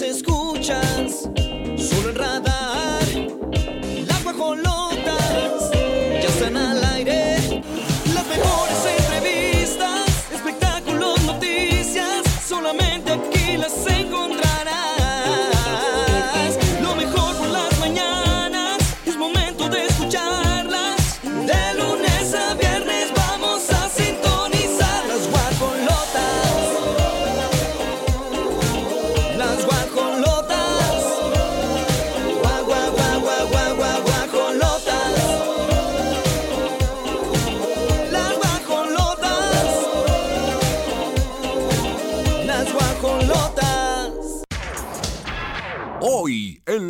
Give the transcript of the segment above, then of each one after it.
las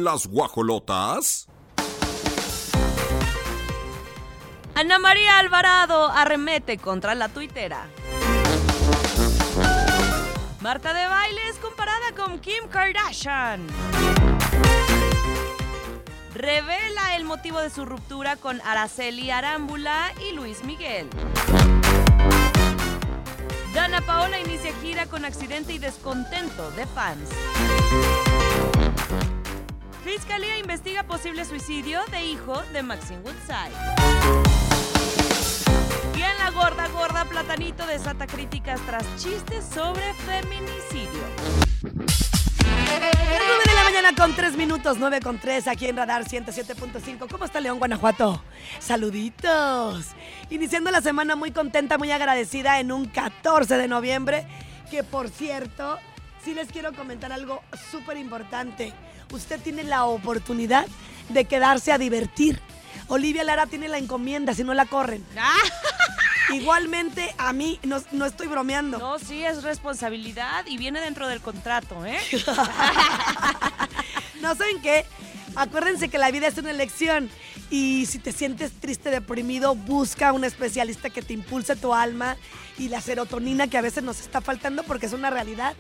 las guajolotas. Ana María Alvarado arremete contra la tuitera. Marta de Baile es comparada con Kim Kardashian. Revela el motivo de su ruptura con Araceli Arámbula y Luis Miguel. Dana Paola inicia gira con accidente y descontento de fans. Fiscalía investiga posible suicidio de hijo de Maxine Woodside. Y en la gorda, gorda, Platanito desata críticas tras chistes sobre feminicidio. Las 9 de la mañana con 3 minutos, 9 con 3 aquí en Radar 107.5. ¿Cómo está León, Guanajuato? Saluditos. Iniciando la semana muy contenta, muy agradecida en un 14 de noviembre, que por cierto, sí les quiero comentar algo súper importante. Usted tiene la oportunidad de quedarse a divertir. Olivia Lara tiene la encomienda, si no la corren. Igualmente, a mí, no, no estoy bromeando. No, sí, es responsabilidad y viene dentro del contrato, ¿eh? No saben qué. Acuérdense que la vida es una elección y si te sientes triste, deprimido, busca un especialista que te impulse tu alma y la serotonina que a veces nos está faltando porque es una realidad.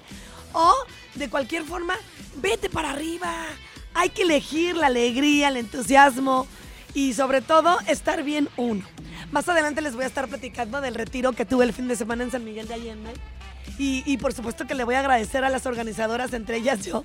O de cualquier forma, vete para arriba. Hay que elegir la alegría, el entusiasmo y sobre todo estar bien uno. Más adelante les voy a estar platicando del retiro que tuve el fin de semana en San Miguel de Allende. Y, y por supuesto que le voy a agradecer a las organizadoras, entre ellas yo,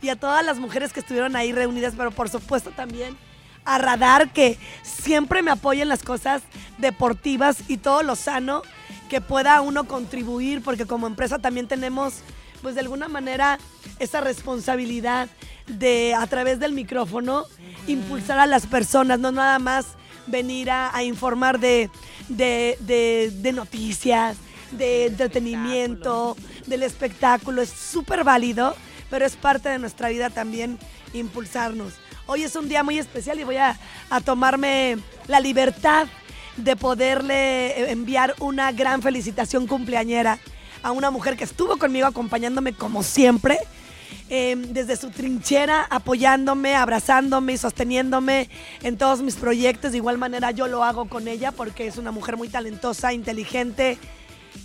y a todas las mujeres que estuvieron ahí reunidas, pero por supuesto también a Radar, que siempre me apoya en las cosas deportivas y todo lo sano que pueda uno contribuir, porque como empresa también tenemos, pues de alguna manera, esa responsabilidad de a través del micrófono impulsar a las personas, no nada más venir a, a informar de, de- de- de noticias, de entretenimiento, del espectáculo. Es súper válido, pero es parte de nuestra vida también impulsarnos. Hoy es un día muy especial y voy a, a tomarme la libertad de poderle enviar una gran felicitación cumpleañera a una mujer que estuvo conmigo acompañándome como siempre, eh, desde su trinchera, apoyándome, abrazándome y sosteniéndome en todos mis proyectos. De igual manera yo lo hago con ella porque es una mujer muy talentosa, inteligente.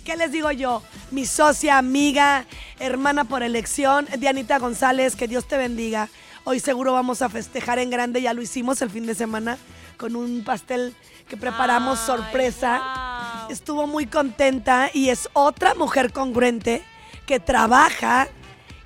¿Qué les digo yo? Mi socia, amiga, hermana por elección, Dianita González, que Dios te bendiga. Hoy seguro vamos a festejar en grande, ya lo hicimos el fin de semana con un pastel que preparamos Ay, sorpresa. Estuvo muy contenta y es otra mujer congruente que trabaja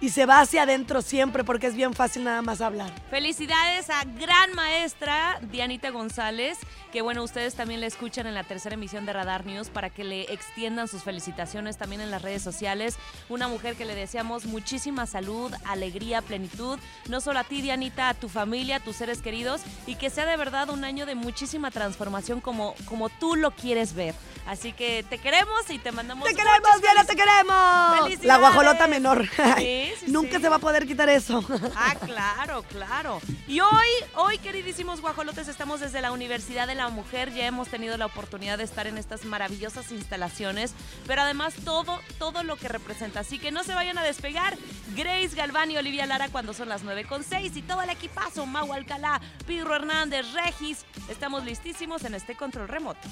y se va hacia adentro siempre porque es bien fácil nada más hablar. Felicidades a gran maestra Dianita González, que bueno, ustedes también la escuchan en la tercera emisión de Radar News para que le extiendan sus felicitaciones también en las redes sociales. Una mujer que le deseamos muchísima salud, alegría, plenitud, no solo a ti Dianita, a tu familia, a tus seres queridos y que sea de verdad un año de muchísima transformación como, como tú lo quieres ver. Así que te queremos y te mandamos ¡Te queremos, Diana, te queremos! ¡Felicidades! La guajolota menor. Sí, sí, Nunca sí. se va a poder quitar eso. Ah, claro, claro. Y hoy, hoy, queridísimos guajolotes, estamos desde la Universidad de la Mujer. Ya hemos tenido la oportunidad de estar en estas maravillosas instalaciones, pero además todo, todo lo que representa. Así que no se vayan a despegar. Grace Galván y Olivia Lara cuando son las 9 con 6 y todo el equipazo, Mau Alcalá, Pirro Hernández, Regis. Estamos listísimos en este control remoto.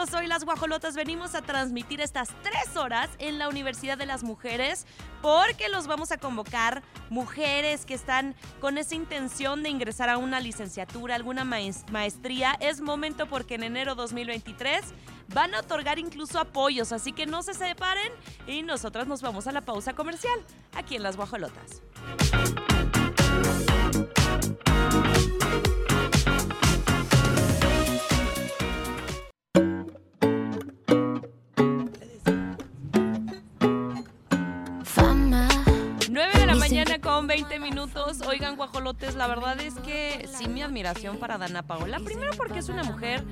Las 9 de la mañana con 13 minutos. hoy las guajolotas venimos a transmitir estas tres horas en la Universidad de las Mujeres porque los vamos a convocar mujeres que están con esa intención de ingresar a una licenciatura, alguna maes- maestría. Es momento porque en enero 2023 van a otorgar incluso apoyos, así que no se separen y nosotras nos vamos a la pausa comercial aquí en las guajolotas. 20 minutos. Oigan, guajolotes, la verdad es que sí mi admiración para Dana Paola. Primero porque es una mujer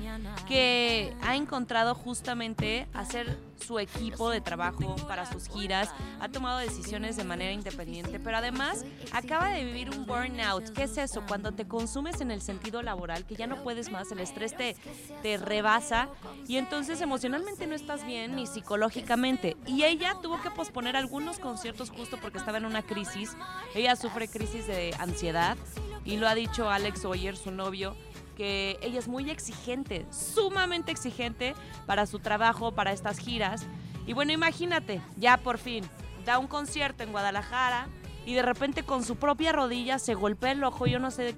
que ha encontrado justamente hacer su equipo de trabajo para sus giras, ha tomado decisiones de manera independiente, pero además acaba de vivir un burnout. ¿Qué es eso? Cuando te consumes en el sentido laboral, que ya no puedes más, el estrés te, te rebasa y entonces emocionalmente no estás bien ni psicológicamente. Y ella tuvo que posponer algunos conciertos justo porque estaba en una crisis. Ella sufre crisis de ansiedad y lo ha dicho Alex Oyer, su novio, que ella es muy exigente, sumamente exigente para su trabajo, para estas giras. Y bueno, imagínate, ya por fin da un concierto en Guadalajara y de repente con su propia rodilla se golpea el ojo, yo no sé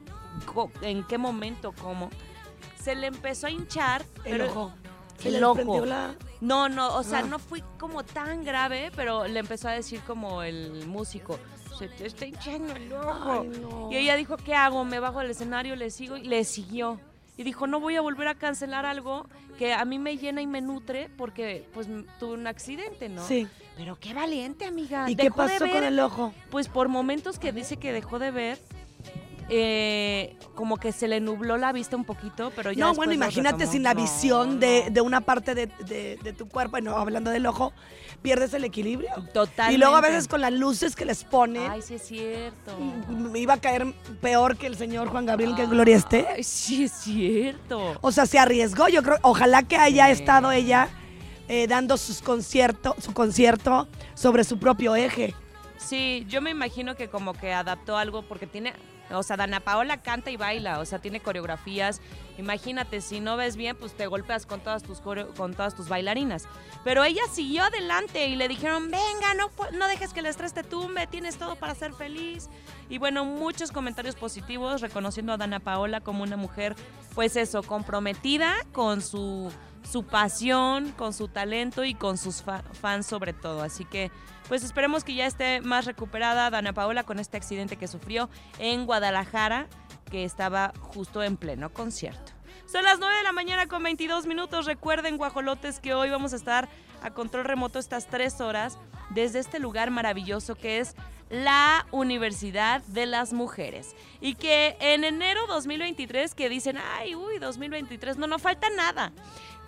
en qué momento, cómo. Se le empezó a hinchar. El pero- ojo. Se el le ojo. la... No, no, o sea, Ah. no fui como tan grave, pero le empezó a decir como el músico, se te está hinchando el ojo. Ay, no. Y ella dijo, ¿qué hago? Me bajo del escenario, le sigo y le siguió. Y dijo, no voy a volver a cancelar algo que a mí me llena y me nutre porque pues tuve un accidente, ¿no? Sí. Pero qué valiente, amiga. ¿Y qué Dejó de pasó con ver, el ojo? Pues por momentos que dice que dejó de ver, eh, como que se le nubló la vista un poquito, pero ya No, bueno, imagínate sin la No, visión de, no. de una parte de, de- de tu cuerpo, bueno, hablando del ojo, pierdes el equilibrio. Totalmente. Y luego a veces con las luces que les ponen, Ay, sí es cierto. me iba a caer peor que el señor Juan Gabriel, que en gloria esté. Ay, sí es cierto. O sea, se arriesgó. Yo creo, ojalá que haya Sí. estado ella eh, dando sus concierto, su concierto sobre su propio eje. Sí, yo me imagino que como que adaptó algo porque tiene, o sea, Dana Paola canta y baila, o sea, tiene coreografías. Imagínate, si no ves bien, pues te golpeas con todas tus con todas tus bailarinas. Pero ella siguió adelante y le dijeron, venga, no, no dejes que el estrés te tumbe, tienes todo para ser feliz. Y bueno, muchos comentarios positivos reconociendo a Dana Paola como una mujer, pues eso, comprometida con su, su pasión, con su talento y con sus fa- fans sobre todo. Así que pues esperemos que ya esté más recuperada Dana Paola con este accidente que sufrió en Guadalajara, que estaba justo en pleno concierto. Son las 9 de la mañana con 22 minutos. Recuerden, guajolotes, que hoy vamos a estar a control remoto estas tres horas desde este lugar maravilloso que es la Universidad de las Mujeres. Y que en enero 2023, que dicen, ay, uy, 2023, no, no falta nada.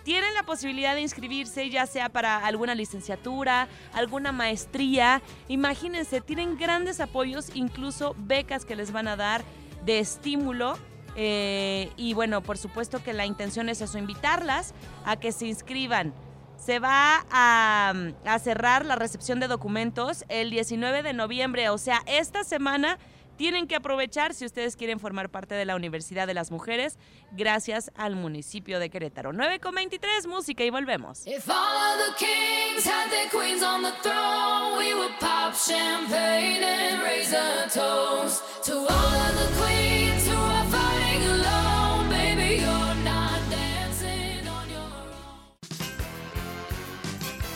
Tienen la posibilidad de inscribirse, ya sea para alguna licenciatura, alguna maestría. Imagínense, tienen grandes apoyos, incluso becas que les van a dar de estímulo. Eh, y bueno, por supuesto que la intención es eso, invitarlas a que se inscriban. Se va a, a cerrar la recepción de documentos el 19 de noviembre, o sea, esta semana tienen que aprovechar si ustedes quieren formar parte de la Universidad de las Mujeres, gracias al municipio de Querétaro. 9 con 23, música y volvemos. If all of the kings had their queens on the throne, we would pop champagne and raise a toast to all of the queens who are fighting alone. Baby, you're not dancing on your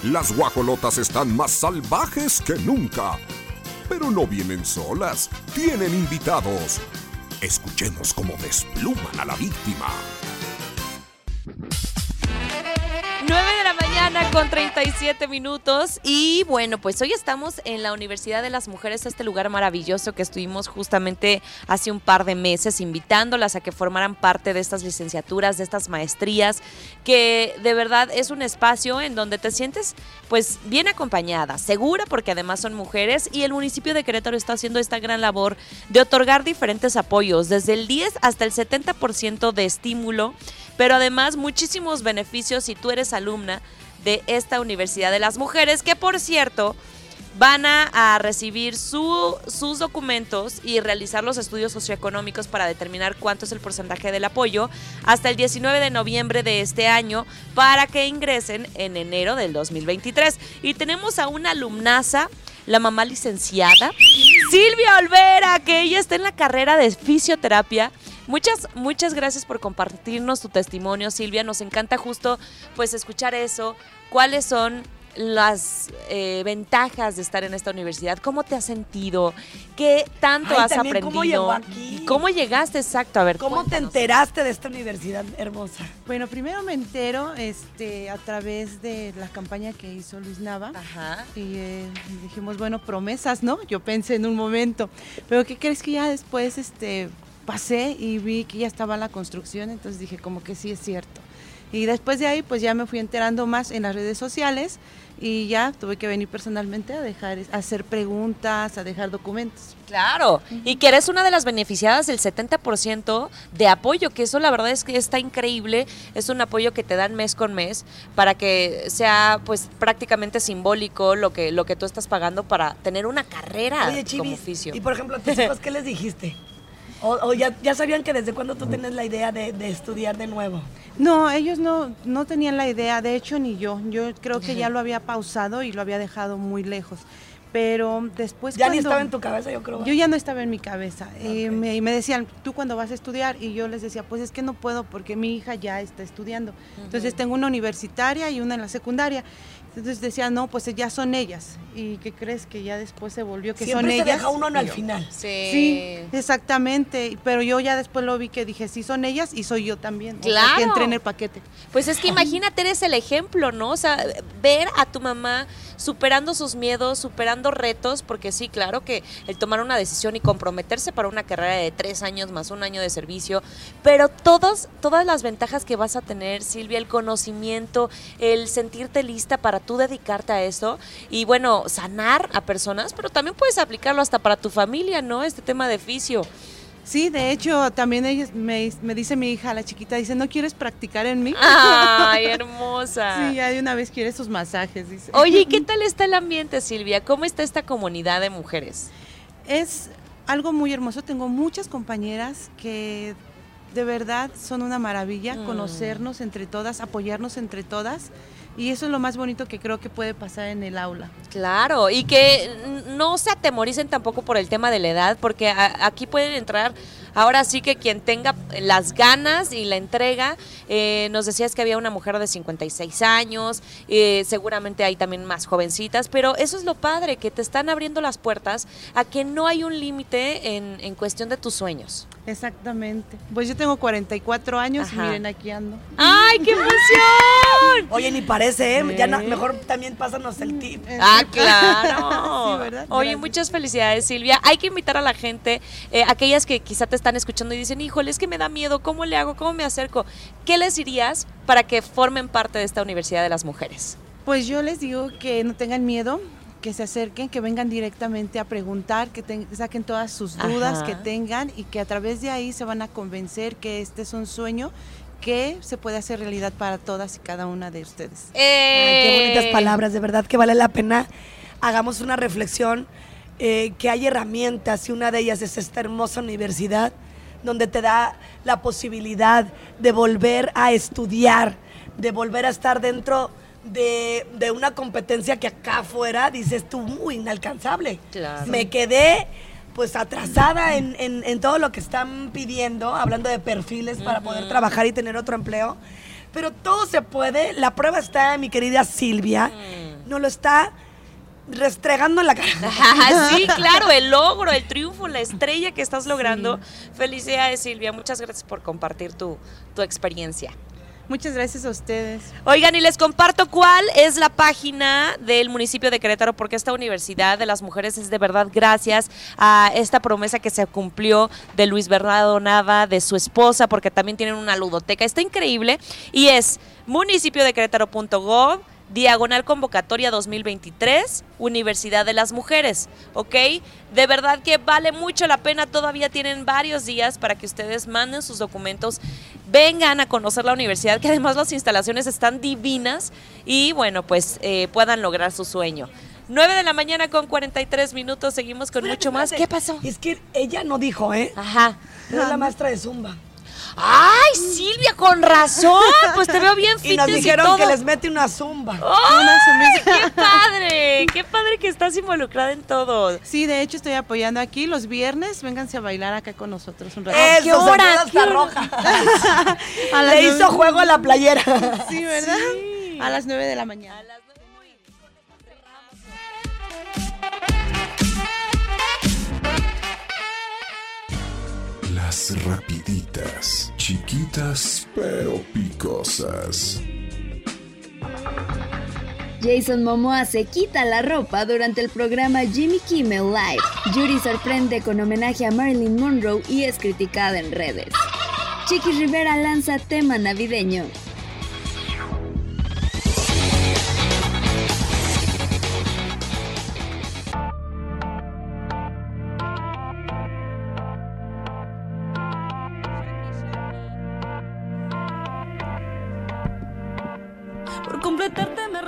own. Las guajolotas están más salvajes que nunca. Pero no vienen solas, tienen invitados. Escuchemos cómo despluman a la víctima. 9 de la mañana con 37 minutos. Y bueno, pues hoy estamos en la Universidad de las Mujeres, este lugar maravilloso que estuvimos justamente hace un par de meses invitándolas a que formaran parte de estas licenciaturas, de estas maestrías, que de verdad es un espacio en donde te sientes pues bien acompañada, segura porque además son mujeres y el municipio de Querétaro está haciendo esta gran labor de otorgar diferentes apoyos, desde el 10 hasta el 70% de estímulo pero además muchísimos beneficios si tú eres alumna de esta Universidad de las Mujeres, que por cierto van a, recibir su- sus documentos y realizar los estudios socioeconómicos para determinar cuánto es el porcentaje del apoyo hasta el 19 de noviembre de este año para que ingresen en enero del 2023. Y tenemos a una alumnaza, la mamá licenciada, Silvia Olvera, que ella está en la carrera de fisioterapia. Muchas, muchas gracias por compartirnos tu testimonio, Silvia. Nos encanta justo pues escuchar eso. ¿Cuáles son las eh, ventajas de estar en esta universidad? ¿Cómo te has sentido? ¿Qué tanto Ay, has también, aprendido? ¿cómo llegó aquí? ¿Cómo llegaste exacto? A ver, ¿Cómo te enteraste de esta universidad hermosa? Bueno, primero me entero este, a través de la campaña que hizo Luis Nava. Ajá. Y eh, dijimos, bueno, promesas, ¿no? Yo pensé en un momento. Pero ¿qué crees que ya después este, pasé y vi que ya estaba la construcción? Entonces dije, como que sí es cierto. Y después de ahí, pues ya me fui enterando más en las redes sociales y ya tuve que venir personalmente a dejar, a hacer preguntas, a dejar documentos. Claro, y que eres una de las beneficiadas del 70% de apoyo, que eso la verdad es que está increíble, es un apoyo que te dan mes con mes para que sea pues prácticamente simbólico lo que lo que tú estás pagando para tener una carrera Oye, como oficio. y por ejemplo, a tus hijos, ¿qué les dijiste? ¿O, o ya, ya sabían que desde cuándo tú tienes la idea de, de estudiar de nuevo? No, ellos no, no tenían la idea, de hecho ni yo. Yo creo que ya lo había pausado y lo había dejado muy lejos. Pero después ya ni cuando- estaba en tu cabeza, yo creo. Yo ya no estaba en mi cabeza. Eh, Ok. me, y me decían, ¿tú cuándo vas a estudiar? Y yo les decía, pues es que no puedo porque mi hija ya está estudiando. Entonces tengo una universitaria y una en la secundaria. Entonces decía, no, pues ya son ellas. ¿Y qué crees que ya después se volvió que Siempre son se ellas? deja uno al final. Sí. Sí, exactamente. Pero yo ya después lo vi que dije, sí son ellas y soy yo también. O sea, Claro. que entré en el paquete. Pues es que imagínate, eres el ejemplo, ¿no? O sea, ver a tu mamá superando sus miedos, superando retos, porque sí, claro que el tomar una decisión y comprometerse para una carrera de tres años más un año de servicio, pero todos, todas las ventajas que vas a tener, Silvia, el conocimiento, el sentirte lista para tú dedicarte a eso y bueno, sanar a personas, pero también puedes aplicarlo hasta para tu familia, ¿no? Este tema de fisio. Sí, de hecho, también ellos me, me dice mi hija, la chiquita, dice, ¿no quieres practicar en mí? ¡Ay, hermosa! Sí, ya de una vez quiere sus masajes, dice. Oye, ¿y qué tal está el ambiente, Silvia? ¿Cómo está esta comunidad de mujeres? Es algo muy hermoso. Tengo muchas compañeras que de verdad son una maravilla Mm. conocernos entre todas, apoyarnos entre todas. Y eso es lo más bonito que creo que puede pasar en el aula. Claro, y que no se atemoricen tampoco por el tema de la edad, porque a- aquí pueden entrar, ahora sí que quien tenga las ganas y la entrega, eh, nos decías que había una mujer de 56 años, eh, seguramente hay también más jovencitas, pero eso es lo padre, que te están abriendo las puertas a que no hay un límite en, en cuestión de tus sueños. Exactamente. Pues yo tengo 44 años Ajá. y miren aquí ando. ¡Ay, qué emoción! Oye, ni parece, ¿eh? Ya Sí. mejor también pásanos el tip. Ah, claro. Sí, ¿verdad? Oye, Gracias. muchas felicidades, Silvia. Hay que invitar a la gente, eh, aquellas que quizá te están escuchando y dicen, híjole, es que me da miedo, ¿cómo le hago? ¿Cómo me acerco? ¿Qué les dirías para que formen parte de esta Universidad de las Mujeres? Pues yo les digo que no tengan miedo, que se acerquen, que vengan directamente a preguntar, que saquen todas sus dudas Ajá. que tengan y que a través de ahí se van a convencer que este es un sueño que se puede hacer realidad para todas y cada una de ustedes. Ay, qué bonitas Eh, palabras, de verdad que vale la pena. Hagamos una reflexión, eh, que hay herramientas y una de ellas es esta hermosa universidad donde te da la posibilidad de volver a estudiar, de volver a estar dentro de, de una competencia que acá afuera dices tú muy inalcanzable. Claro. Me quedé pues atrasada en, en- en todo lo que están pidiendo, hablando de perfiles para poder trabajar y tener otro empleo. Pero todo se puede. La prueba está, mi querida Silvia. No lo está restregando en la cara. Sí, claro, el logro, el triunfo, la estrella que estás logrando. Felicidades, Silvia. Muchas gracias por compartir tu, tu experiencia. Muchas gracias a ustedes. Oigan, y les comparto cuál es la página del municipio de Querétaro, porque esta Universidad de las Mujeres es de verdad gracias a esta promesa que se cumplió de Luis Bernardo Nava, de su esposa, porque también tienen una ludoteca. Está increíble. Y es municipiodequerétaro.gov diagonal convocatoria 2023, Universidad de las Mujeres, ¿ok? De verdad que vale mucho la pena, todavía tienen varios días para que ustedes manden sus documentos, vengan a conocer la universidad, que además las instalaciones están divinas y bueno, pues eh, puedan lograr su sueño. 9 de la mañana con 43 minutos, seguimos con mucho más. ¿Qué pasó? Es que ella no dijo, ¿eh? Ajá. Pero es la maestra de Zumba. ¡Ay, Silvia, con razón! Pues te veo bien Y nos dijeron todo. que les mete una Zumba. ¡Ay, qué padre! ¡Qué padre que estás involucrada en todo! Sí, de hecho estoy apoyando aquí los viernes. Vénganse a bailar acá con nosotros un rato. Eso, qué hora? ¿Qué hora? roja. A Le nueve- hizo juego a la playera. Sí, ¿verdad? A las 9 de la mañana. Rapiditas, chiquitas pero picosas. Jason Momoa se quita la ropa durante el programa Jimmy Kimmel Live. Yuri sorprende con homenaje a Marilyn Monroe y es criticada en redes. Chiqui Rivera lanza tema navideño.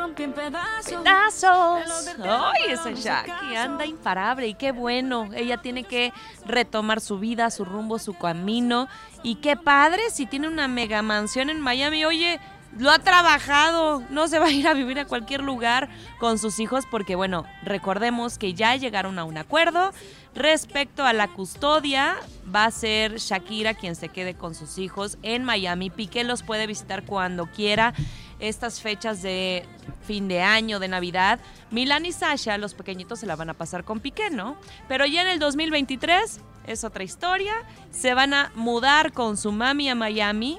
Rompí en pedazos. pedazos. Ay, esa Jackie anda imparable y qué bueno. Ella tiene que retomar su vida, su rumbo, su camino. Y qué padre si tiene una mega mansión en Miami. Oye, lo ha trabajado. No se va a ir a vivir a cualquier lugar con sus hijos porque, bueno, recordemos que ya llegaron a un acuerdo. Respecto a la custodia, va a ser Shakira quien se quede con sus hijos en Miami. Piqué los puede visitar cuando quiera. Estas fechas de fin de año, de Navidad, Milan y Sasha, los pequeñitos se la van a pasar con Piqué, ¿no? Pero ya en el 2023 es otra historia. Se van a mudar con su mami a Miami.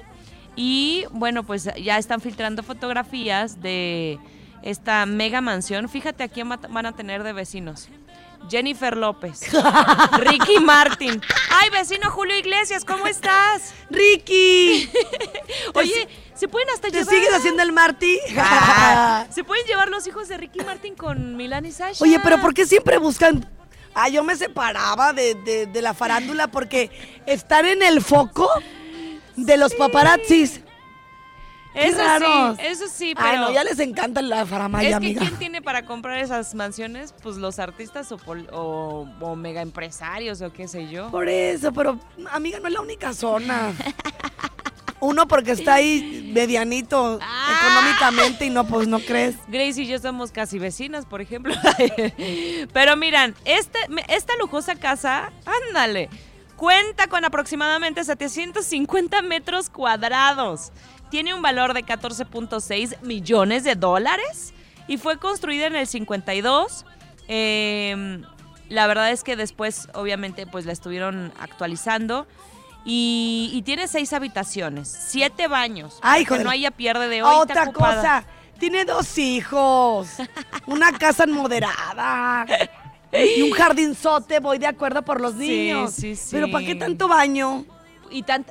Y bueno, pues ya están filtrando fotografías de esta mega mansión. Fíjate a quién va- van a tener de vecinos. Jennifer López, Ricky Martin. Ay, vecino Julio Iglesias, ¿cómo estás? Ricky, Oye, ¿se pueden hasta ¿te llevar? sigues haciendo el Marty? Ah, ¿Se pueden llevar los hijos de Ricky Martin con Milán y Sasha? Oye, pero ¿por qué siempre buscan? Ah, yo me separaba de, de- de la farándula porque están en el foco de los paparazzis. Eso raros. sí, eso sí, Ay, pero... no, ya les encanta la faramaya, es que amiga. ¿quién tiene para comprar esas mansiones? Pues los artistas o, pol- o, o mega empresarios o qué sé yo. Por eso, pero amiga, no es la única zona. Uno porque está ahí medianito Ah. económicamente y no, pues no crees. Grace y yo somos casi vecinas, por ejemplo. Pero miran, este, esta lujosa casa, ándale, cuenta con aproximadamente 750 metros cuadrados. Tiene un valor de 14.6 millones de dólares y fue construida en el 52. Eh, la verdad es que después, obviamente, pues la estuvieron actualizando. Y, y tiene seis habitaciones, siete baños. Ay, para que joder. no haya pierde de hoy. Otra cosa, tiene dos hijos, una casa moderada y un jardinzote, voy de acuerdo por los Sí, niños. sí, sí. Pero ¿para qué tanto baño? Y tan-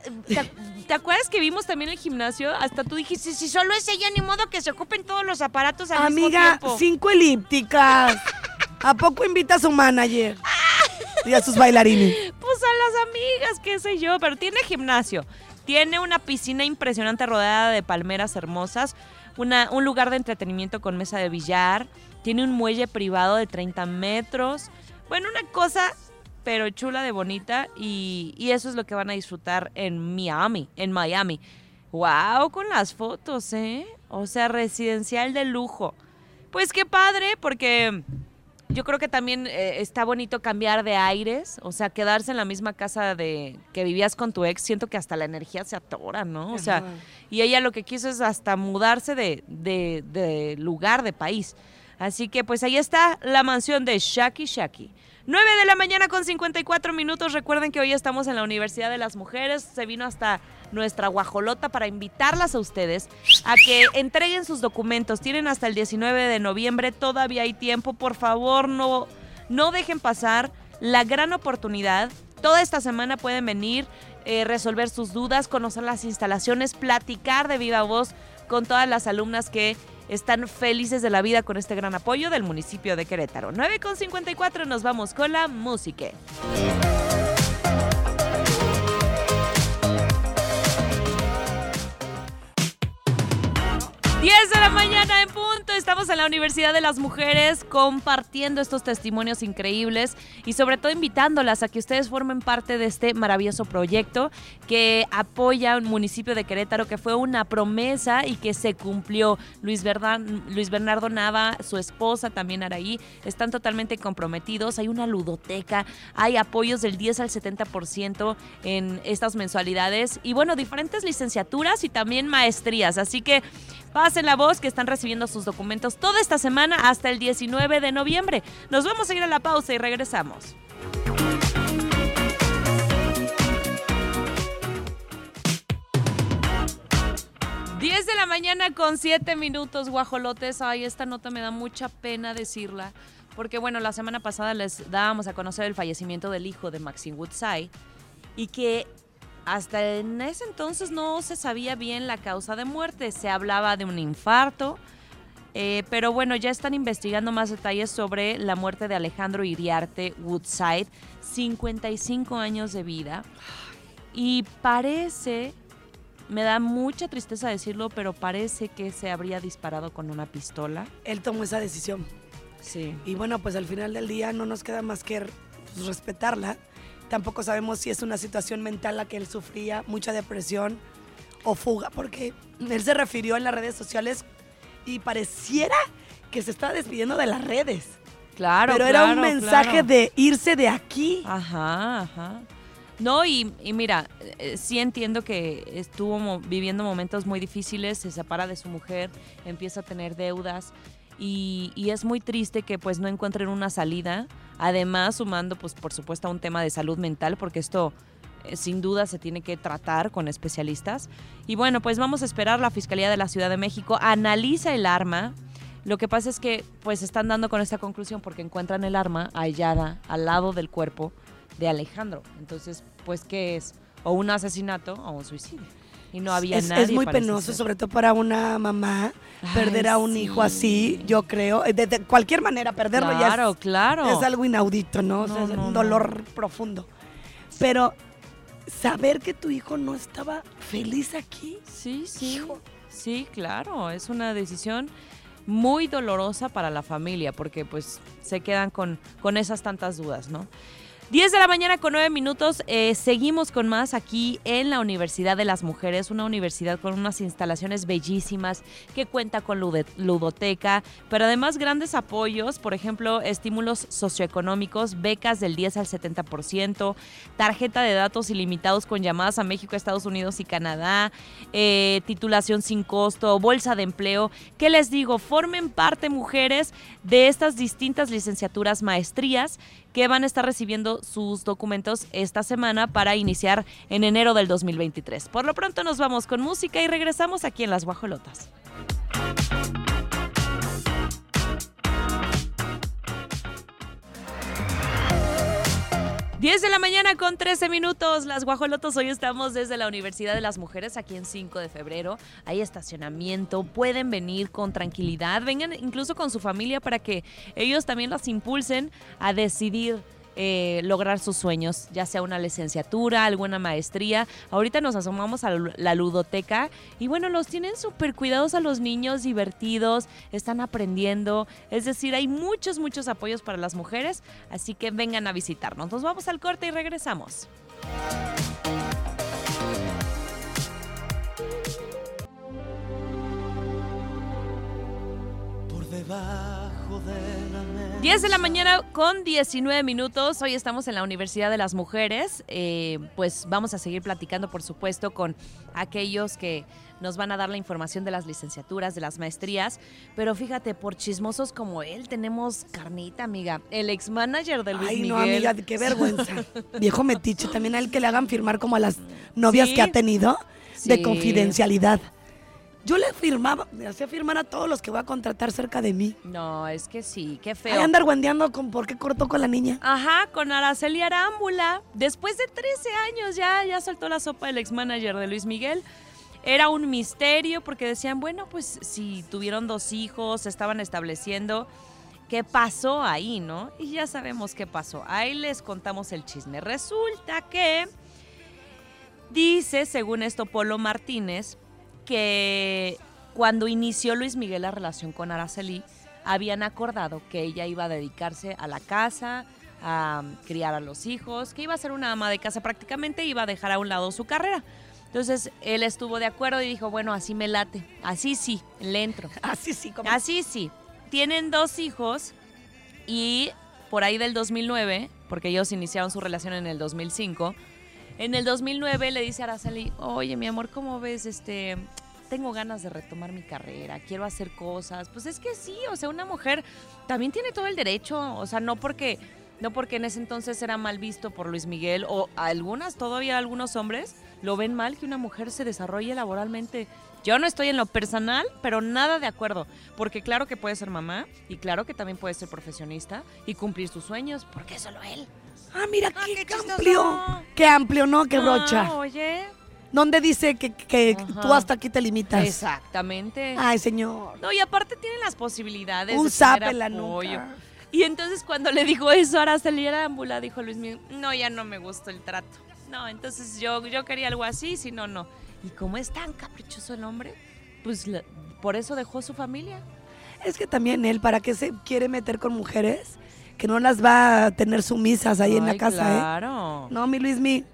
te acuerdas que vimos también el gimnasio? Hasta tú dijiste, si solo es ella, ni modo que se ocupen todos los aparatos al mismo Amiga, tiempo. cinco elípticas. ¿A poco invita a su manager? Y a sus bailarines. Pues a las amigas, qué sé yo, pero tiene gimnasio. Tiene una piscina impresionante rodeada de palmeras hermosas, una, un lugar de entretenimiento con mesa de billar, tiene un muelle privado de 30 metros. Bueno, una cosa, pero chula de bonita y, y eso es lo que van a disfrutar en Miami, en Miami. ¡Wow! Con las fotos, ¿eh? O sea, residencial de lujo. Pues qué padre, porque yo creo que también eh, está bonito cambiar de aires, o sea, quedarse en la misma casa de que vivías con tu ex, siento que hasta la energía se atora, ¿no? O sea, Ajá. y ella lo que quiso es hasta mudarse de, de- de lugar, de país. Así que pues ahí está la mansión de Shaki Shaki. 9 de la mañana con 54 minutos. Recuerden que hoy estamos en la Universidad de las Mujeres. Se vino hasta nuestra guajolota para invitarlas a ustedes a que entreguen sus documentos. Tienen hasta el 19 de noviembre. Todavía hay tiempo. Por favor, no, no dejen pasar la gran oportunidad. Toda esta semana pueden venir, eh, resolver sus dudas, conocer las instalaciones, platicar de viva voz con todas las alumnas que están felices de la vida con este gran apoyo del municipio de Querétaro. 9.54 nos vamos con la música. Mañana en punto. Estamos en la Universidad de las Mujeres compartiendo estos testimonios increíbles y sobre todo invitándolas a que ustedes formen parte de este maravilloso proyecto que apoya un municipio de Querétaro que fue una promesa y que se cumplió. Luis, Luis Bernardo Nava, su esposa también Araí, están totalmente comprometidos. Hay una ludoteca, hay apoyos del 10 al 70% en estas mensualidades y bueno, diferentes licenciaturas y también maestrías. Así que pasen la voz que están recibiendo sus documentos toda esta semana hasta el 19 de noviembre. Nos vamos a ir a la pausa y regresamos. De la mañana con 7 minutos, guajolotes. Ay, esta nota me da mucha pena decirla. Porque bueno, la semana pasada les dábamos a conocer el fallecimiento del hijo de Maxine Woodside. Y que hasta en ese entonces no se sabía bien la causa de muerte. Se hablaba de un infarto. eh, pero bueno, ya están investigando más detalles sobre la muerte de Alejandro Iriarte Woodside, 55 años de vida. Y parece, me da mucha tristeza decirlo, pero parece que se habría disparado con una pistola. Él tomó esa decisión. Sí. Y bueno, pues al final del día no nos queda más que respetarla. Tampoco sabemos si es una situación mental la que él sufría, mucha depresión o fuga, porque él se refirió en las redes sociales y pareciera que se estaba despidiendo de las redes. Claro, Pero era un mensaje claro. de irse de aquí. Ajá, ajá. No, y, y mira, eh, sí entiendo que estuvo mo- viviendo momentos muy difíciles, se separa de su mujer, empieza a tener deudas y, es muy triste que pues no encuentren una salida, además sumando pues por supuesto a un tema de salud mental, porque esto eh, sin duda se tiene que tratar con especialistas. Y bueno, pues vamos a esperar, la Fiscalía de la Ciudad de México analiza el arma. Lo que pasa es que pues están dando con esta conclusión porque encuentran el arma hallada al lado del cuerpo de Alejandro. Entonces, pues, ¿qué es? O un asesinato o un suicidio. Y no había es, nadie. es muy penoso, ser. sobre todo para una mamá, Ay, perder a un hijo sí. así, yo creo. Eh, De, de cualquier manera, perderlo ya Claro, es, claro. es algo inaudito, ¿no? O sea, es no, un no. dolor profundo. Pero saber que tu hijo no estaba feliz aquí. Sí, sí. Hijo. Sí, claro. Es una decisión muy dolorosa para la familia porque pues se quedan con, con esas tantas dudas, ¿no? 10 de la mañana con 9 minutos, eh, seguimos con más aquí en la Universidad de las Mujeres, una universidad con unas instalaciones bellísimas que cuenta con ludoteca, pero además grandes apoyos, por ejemplo, estímulos socioeconómicos, becas del 10 al 70%, tarjeta de datos ilimitados con llamadas a México, Estados Unidos y Canadá, eh, titulación sin costo, bolsa de empleo. ¿Qué les digo? Formen parte mujeres de estas distintas licenciaturas, maestrías que van a estar recibiendo sus documentos esta semana para iniciar en enero del 2023. Por lo pronto nos vamos con música y regresamos aquí en Las Guajolotas. 10 de la mañana con 13 minutos. Las Guajolotos, hoy estamos desde la Universidad de las Mujeres aquí en 5 de febrero. Hay estacionamiento, pueden venir con tranquilidad, vengan incluso con su familia para que ellos también las impulsen a decidir. Eh, lograr sus sueños, ya sea una licenciatura, alguna maestría. Ahorita nos asomamos a la ludoteca y bueno, los tienen súper cuidados a los niños, divertidos, están aprendiendo. Es decir, hay muchos, muchos apoyos para las mujeres, así que vengan a visitarnos. Nos vamos al corte y regresamos. Por debajo de. 10 de la mañana con 19 minutos. Hoy estamos en la Universidad de las Mujeres. Eh, pues vamos a seguir platicando, por supuesto, con aquellos que nos van a dar la información de las licenciaturas, de las maestrías. Pero fíjate, por chismosos como él, tenemos carnita, amiga. El ex manager de Luis Ay, no, amiga, qué vergüenza. Viejo metiche, también a él que le hagan firmar como a las novias Sí. que ha tenido de Sí. confidencialidad. Yo le firmaba, le hacía firmar a todos los que voy a contratar cerca de mí. No, es que sí, qué Ahí feo. andar guandeando con por qué cortó con la niña. Ajá, con Araceli Arámbula. Después de 13 años ya, ya soltó la sopa el ex manager de Luis Miguel. Era un misterio porque decían, bueno, pues si tuvieron dos hijos, se estaban estableciendo, ¿qué pasó ahí, no? Y ya sabemos qué pasó. Ahí les contamos el chisme. Resulta que dice, según esto, Polo Martínez, que cuando inició Luis Miguel la relación con Araceli, habían acordado que ella iba a dedicarse a la casa, a criar a los hijos, que iba a ser una ama de casa prácticamente, iba a dejar a un lado su carrera. Entonces él estuvo de acuerdo y dijo, bueno, así me late, así sí, le entro. Así sí, como. Así sí. Tienen dos hijos y por ahí del 2009, porque ellos iniciaron su relación en el 2005, en el 2009 le dice a Araceli, oye mi amor, ¿cómo ves? Este, tengo ganas de retomar mi carrera, quiero hacer cosas. Pues es que sí, o sea, una mujer también tiene todo el derecho, o sea, no porque... No porque en ese entonces era mal visto por Luis Miguel o algunas, todavía algunos hombres, lo ven mal que una mujer se desarrolle laboralmente. Yo no estoy en lo personal, pero nada de acuerdo. Porque claro que puede ser mamá y claro que también puede ser profesionista y cumplir sus sueños. porque solo él? Ah, mira, Ah, qué, qué chistoso. amplio. Qué amplio, ¿no? Qué brocha. Ah, oye. ¿Dónde dice que, que tú hasta aquí te limitas? Exactamente. Ay, señor. No, y aparte tienen las posibilidades Un zap en la nuca. Y entonces cuando le dijo eso a Araceli Arámbula, dijo Luis Miguel, no, ya no me gustó el trato. No, entonces yo, yo quería algo así, si no, no. Y como es tan caprichoso el hombre, pues la- por eso dejó su familia. Es que también él, ¿para qué se quiere meter con mujeres que no las va a tener sumisas ahí en la casa, claro. eh? No, mi Luismi.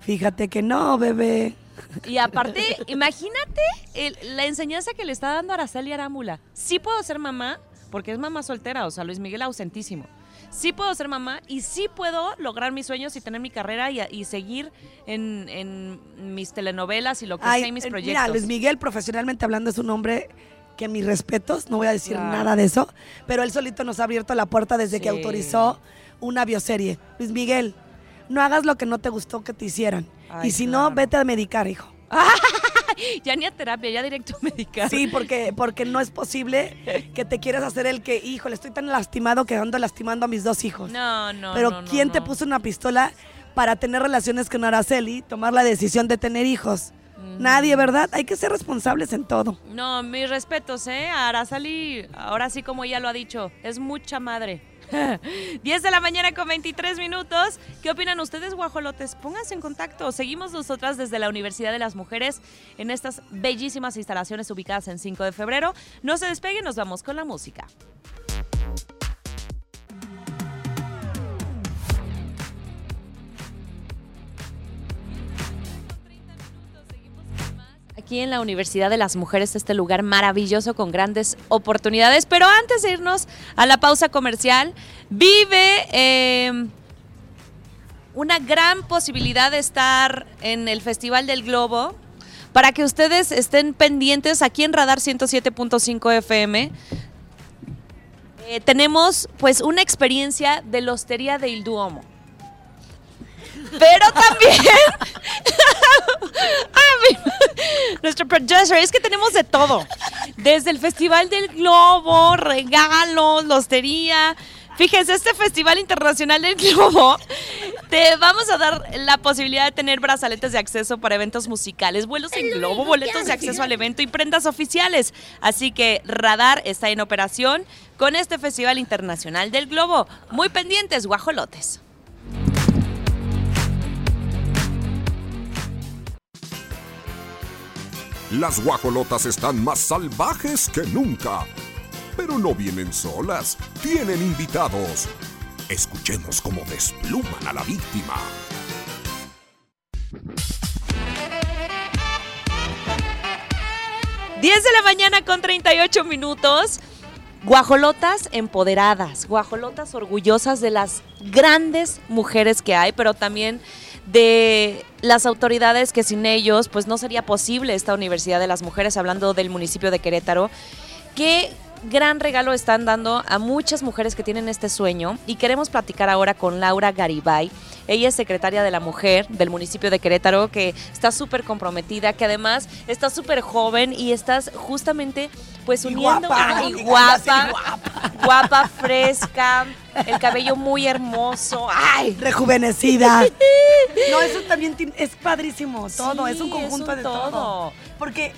Fíjate que no, bebé. Y aparte, imagínate el- la enseñanza que le está dando Araceli Arámbula. Sí puedo ser mamá, porque es mamá soltera, o sea, Luis Miguel ausentísimo. Sí puedo ser mamá y sí puedo lograr mis sueños y tener mi carrera y, y seguir en, en mis telenovelas y lo que sea y mis eh, proyectos. Mira, Luis Miguel, profesionalmente hablando, es un hombre que mis respetos, no voy a decir Claro. nada de eso, pero él solito nos ha abierto la puerta desde que autorizó una bioserie. Luis Miguel, no hagas lo que no te gustó que te hicieran. Ay, y si no, vete a medicar, hijo. Ya ni a terapia, ya directo a medicar. Sí, porque, porque no es posible que te quieras hacer el que, híjole, estoy tan lastimado que ando lastimando a mis dos hijos. No, no. Pero no, no, ¿quién te puso una pistola para tener relaciones con Araceli, tomar la decisión de tener hijos? Nadie, ¿verdad? Hay que ser responsables en todo. No, mis respetos, ¿eh? A Araceli, ahora sí como ella lo ha dicho, es mucha madre. 10 de la mañana con 23 minutos. ¿Qué opinan ustedes, guajolotes? Pónganse en contacto. Seguimos nosotras desde la Universidad de las Mujeres en estas bellísimas instalaciones ubicadas en 5 de febrero. No se despeguen, nos vamos con la música. Aquí en la Universidad de las Mujeres, este lugar maravilloso con grandes oportunidades. Pero antes de irnos a la pausa comercial, vive eh, una gran posibilidad de estar en el Festival del Globo. Para que ustedes estén pendientes aquí en Radar 107.5 FM. eh, tenemos pues una experiencia de la hostería de Il Duomo. Pero también nuestro producer, es que tenemos de todo. Desde el Festival del Globo, regalos, lostería. Fíjense, este Festival Internacional del Globo, te vamos a dar la posibilidad de tener brazaletes de acceso para eventos musicales, vuelos en globo, boletos de acceso al evento y prendas oficiales. Así que Radar está en operación con este Festival Internacional del Globo. Muy pendientes, guajolotes. Las guajolotas están más salvajes que nunca. Pero no vienen solas, tienen invitados. Escuchemos cómo despluman a la víctima. Wow. 10 de la mañana con 38 minutos. Guajolotas empoderadas, guajolotas orgullosas de las grandes mujeres que hay, pero también de las autoridades que sin ellos pues no sería posible esta Universidad de las Mujeres, hablando del municipio de Querétaro. Qué gran regalo están dando a muchas mujeres que tienen este sueño y queremos platicar ahora con Laura Garibay. Ella es secretaria de la mujer del municipio de Querétaro que está súper comprometida, que además está súper joven y estás justamente pues Y uniendo guapa, Ay, y guapa, guapa, guapa, fresca, el cabello muy hermoso. Ay, Rejuvenecida. No, eso también es padrísimo. Todo, Sí, es un conjunto es un de todo. todo. Porque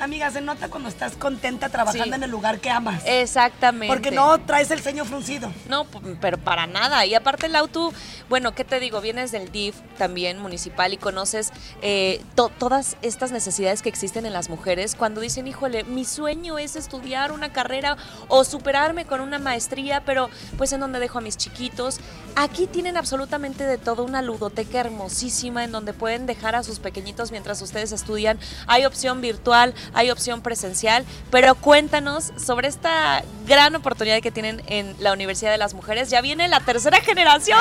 Amiga, se nota cuando estás contenta trabajando Sí. en el lugar que amas. Exactamente. Porque no traes el ceño fruncido. No, pero para nada. Y aparte, Lau, tú, bueno, ¿qué te digo? Vienes del DIF también municipal y conoces eh, to- todas estas necesidades que existen en las mujeres cuando dicen, híjole, mi sueño es estudiar una carrera o superarme con una maestría, pero pues en donde dejo a mis chiquitos. Aquí tienen absolutamente de todo una ludoteca hermosísima en donde pueden dejar a sus pequeñitos mientras ustedes estudian. Hay opción virtual, hay opción presencial, pero cuéntanos sobre esta gran oportunidad que tienen en la Universidad de las Mujeres. Ya viene la tercera generación.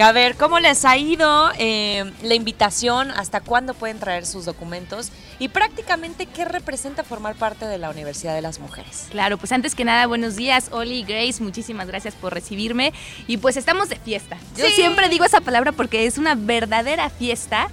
A ver, ¿cómo les ha ido eh, la invitación? ¿Hasta cuándo pueden traer sus documentos? Y prácticamente, ¿qué representa formar parte de la Universidad de las Mujeres? Claro, pues antes que nada, buenos días, Oli, Grace, muchísimas gracias por recibirme. Y pues estamos de fiesta. Yo Sí. siempre digo esa palabra porque es una verdadera fiesta.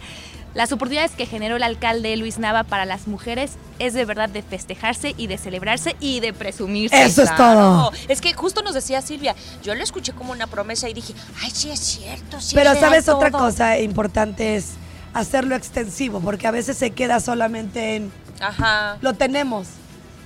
Las oportunidades que generó el alcalde Luis Nava para las mujeres es de verdad de festejarse y de celebrarse y de presumirse. Eso es todo. Es que justo nos decía Silvia, yo lo escuché como una promesa y dije, ay, sí es cierto, sí Pero sabes otra todo". cosa importante es hacerlo extensivo, porque a veces se queda solamente en Ajá. lo tenemos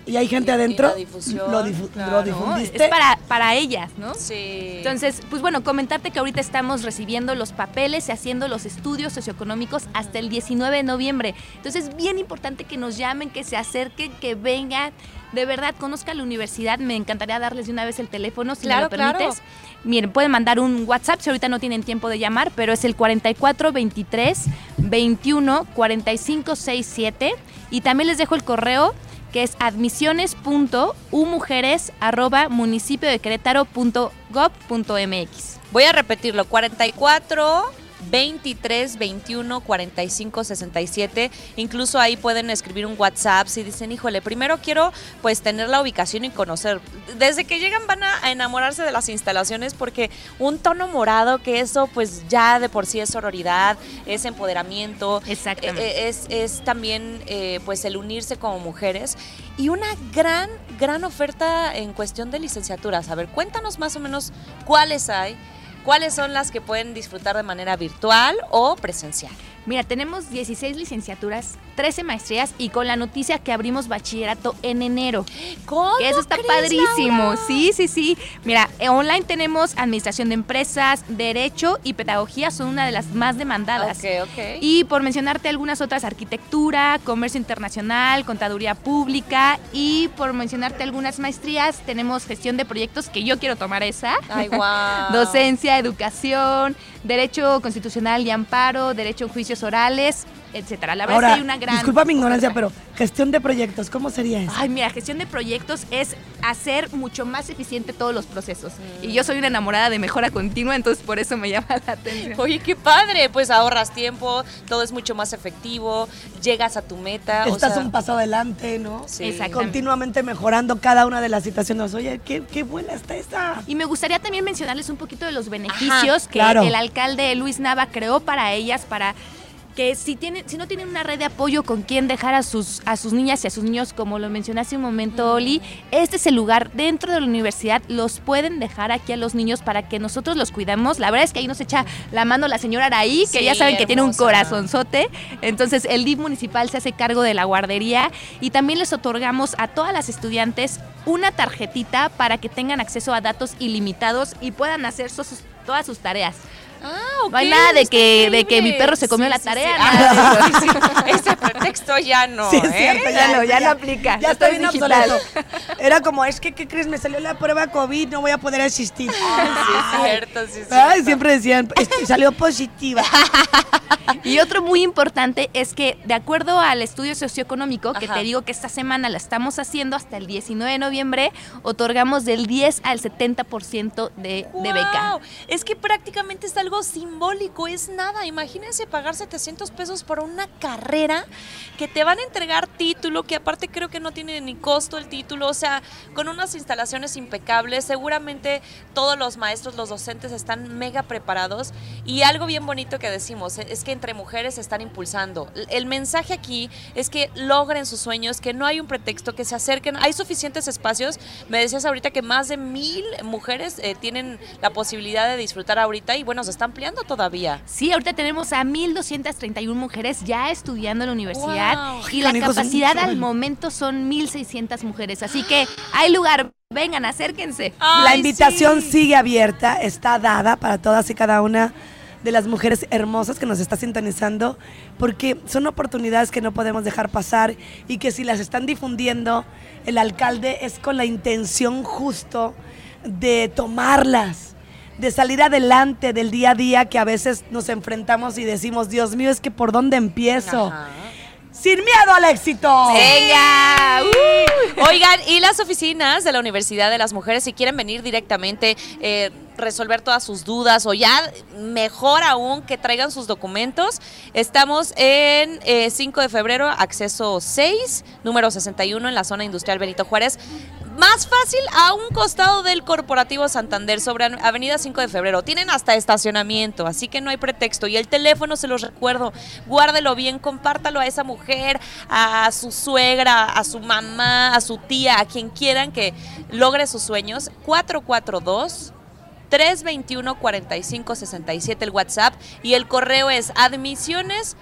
y hay gente Y- y adentro. la difusión, lo, difu- claro. lo ¿no? difundiste. Es para, para ellas, ¿no? Sí. Entonces, pues bueno, comentarte que ahorita estamos recibiendo los papeles y haciendo los estudios socioeconómicos hasta el 19 de noviembre. Entonces, es bien importante que nos llamen, que se acerquen, que vengan. De verdad, conozca la universidad. Me encantaría darles de una vez el teléfono, si Claro, me lo permites. claro. Miren, pueden mandar un WhatsApp si ahorita no tienen tiempo de llamar, pero es el 44 23 21 45 67. Y también les dejo el correo que es admisiones.umujeres arroba municipio de querétaro.gov.mx. Voy a repetirlo, 44 23 21 45 67. Incluso ahí pueden escribir un WhatsApp si dicen, híjole, primero quiero pues tener la ubicación y conocer. Desde que llegan van a enamorarse de las instalaciones porque un tono morado, que eso pues ya de por sí es sororidad, es empoderamiento, Exactamente. eh, es, es también eh, pues el unirse como mujeres y una gran, gran oferta en cuestión de licenciaturas. A ver, cuéntanos más o menos cuáles hay, cuáles son las que pueden disfrutar de manera virtual o presencial. Mira, tenemos 16 licenciaturas, 13 maestrías y con la noticia que abrimos bachillerato en enero. ¿Cómo Que eso está crees, padrísimo. Laura? Sí, sí, sí. Mira, eh, online tenemos administración de empresas, derecho y pedagogía son una de las más demandadas. Ok, ok. Y por mencionarte algunas otras, arquitectura, comercio internacional, contaduría pública y por mencionarte algunas maestrías, tenemos gestión de proyectos, que yo quiero tomar esa. Ay, guau. Docencia, educación, derecho constitucional y amparo, derecho en juicios orales, etcétera. La verdad Ahora, es que hay una gran. disculpa mi ignorancia, pero gestión de proyectos, ¿cómo sería eso? Ay, mira, gestión de proyectos es hacer mucho más eficiente todos los procesos. Mm. Y yo soy una enamorada de mejora continua, entonces por eso me llama la atención. Oye, qué padre, pues ahorras tiempo, todo es mucho más efectivo, llegas a tu meta. o Estás sea, un paso adelante, ¿no? Sí. Exactamente. Continuamente mejorando cada una de las situaciones. Oye, qué, qué buena está esta. Y me gustaría también mencionarles un poquito de los beneficios que claro. el alcalde Luis Nava creó para ellas, para que si tienen, si no tienen una red de apoyo con quien dejar a sus, a sus niñas y a sus niños, como lo mencioné hace un momento, Oli, este es el lugar dentro de la universidad, los pueden dejar aquí a los niños para que nosotros los cuidemos. La verdad es que ahí nos echa la mano la señora Araí, que Sí, ya saben que tiene un corazonzote. Entonces el DIF municipal se hace cargo de la guardería y también les otorgamos a todas las estudiantes una tarjetita para que tengan acceso a datos ilimitados y puedan hacer sus- todas sus tareas. Ah, ok, No hay nada de está que, de que mi perro se comió Sí, la tarea. sí. nada de Ah, eso. sí, sí. Ese pretexto ya no. Sí, es ¿eh? cierto, Ya no, ya no aplica, Ya ya está todo bien digital. obsoleto. Era como, es que, ¿qué crees? Me salió la prueba COVID, no voy a poder asistir. Ay, sí, es cierto, sí, Ay, siempre decían, "Este, salió positiva. Y otro muy importante es que, de acuerdo al estudio socioeconómico, que Ajá. te digo que esta semana la estamos haciendo hasta el 19 de noviembre, otorgamos del 10 al 70% de, de beca. Es que prácticamente es algo simbólico, es nada. Imagínense pagar 700 pesos por una carrera que te van a entregar título, que aparte creo que no tiene ni costo el título, o sea, con unas instalaciones impecables. Seguramente todos los maestros, los docentes están mega preparados. Y algo bien bonito que decimos eh, es que entre mujeres se están impulsando. El- mensaje aquí es que logren sus sueños, que no hay un pretexto, que se acerquen. Hay suficientes espacios. Me decías ahorita que más de mil mujeres eh, tienen la posibilidad de disfrutar ahorita y bueno, se está ampliando todavía. Sí, ahorita tenemos a 1.231 mujeres ya estudiando en la universidad y la capacidad al momento son 1.600 mujeres. Así que hay lugar, vengan, acérquense. La invitación sí. sigue abierta, está dada para todas y cada una de las mujeres hermosas que nos está sintonizando, porque son oportunidades que no podemos dejar pasar y que si las están difundiendo, el alcalde es con la intención justo de tomarlas, de salir adelante del día a día que a veces nos enfrentamos y decimos, Dios mío, es que por dónde empiezo. Ajá. Sin miedo al éxito. ¡Venga! Uh. Oigan, y las oficinas de la Universidad de las Mujeres, si quieren venir directamente, eh, resolver todas sus dudas o ya mejor aún que traigan sus documentos, estamos en eh, 5 de febrero, acceso 6, número 61 en la zona industrial Benito Juárez. Más fácil a un costado del Corporativo Santander sobre Avenida 5 de Febrero. Tienen hasta estacionamiento, así que no hay pretexto. Y el teléfono, se los recuerdo, guárdelo bien, compártalo a esa mujer, a su suegra, a su mamá, a su tía, a quien quieran que logre sus sueños. 442 321 4567 el WhatsApp y el correo es admisiones.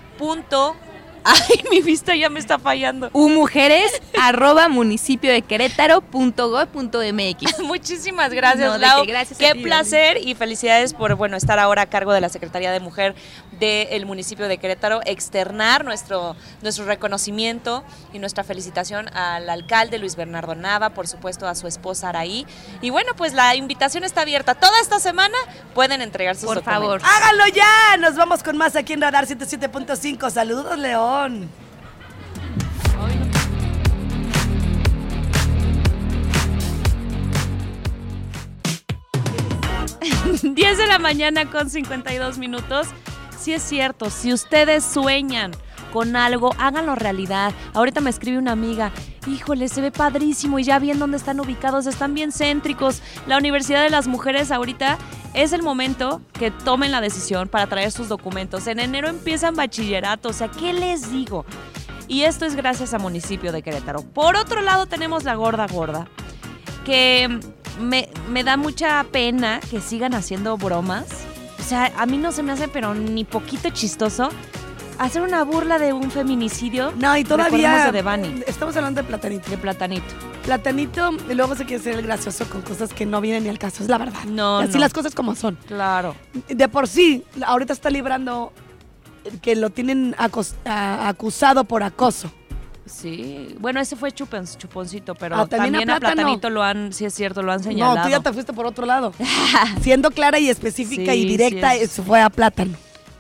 Ay, mi vista ya me está fallando. Umujeres arroba municipio de Querétaro punto go punto MX. Muchísimas gracias, No, Lau. qué, gracias a Qué ti, placer y felicidades por bueno estar ahora a cargo de la Secretaría de Mujer del municipio de Querétaro, externar nuestro, nuestro reconocimiento y nuestra felicitación al alcalde Luis Bernardo Nava, por supuesto a su esposa Araí. Y bueno, pues la invitación está abierta. Toda esta semana pueden entregar sus Por documentos. favor. Háganlo ya. Nos vamos con más aquí en Radar 107.5. Saludos, León. 10 de la mañana con 52 minutos. Sí es cierto, si ustedes sueñan con algo, háganlo realidad. Ahorita me escribe una amiga, híjole, se ve padrísimo y ya bien dónde están ubicados, están bien céntricos. La Universidad de las Mujeres ahorita es el momento que tomen la decisión para traer sus documentos. En enero empiezan bachillerato, o sea, ¿qué les digo? Y esto es gracias a municipio de Querétaro. Por otro lado tenemos la gorda gorda, que me, me da mucha pena que sigan haciendo bromas. O sea, a mí no se me hace, pero ni poquito chistoso, hacer una burla de un feminicidio. No, y todavía. de Devani, Estamos hablando de Platanito. de Platanito. Platanito, y luego se quiere ser el gracioso con cosas que no vienen ni al caso. Es la verdad. No, Así no. las cosas como son. Claro. De por sí, ahorita está librando que lo tienen acusado por acoso. Sí. Bueno, ese fue Chupens, Chuponcito, pero Ah, también también, a Plátano. Platanito lo han, sí es cierto, lo han señalado. No, tú ya te fuiste por otro lado. Siendo clara y específica Sí, y directa, sí es. eso fue a plátano.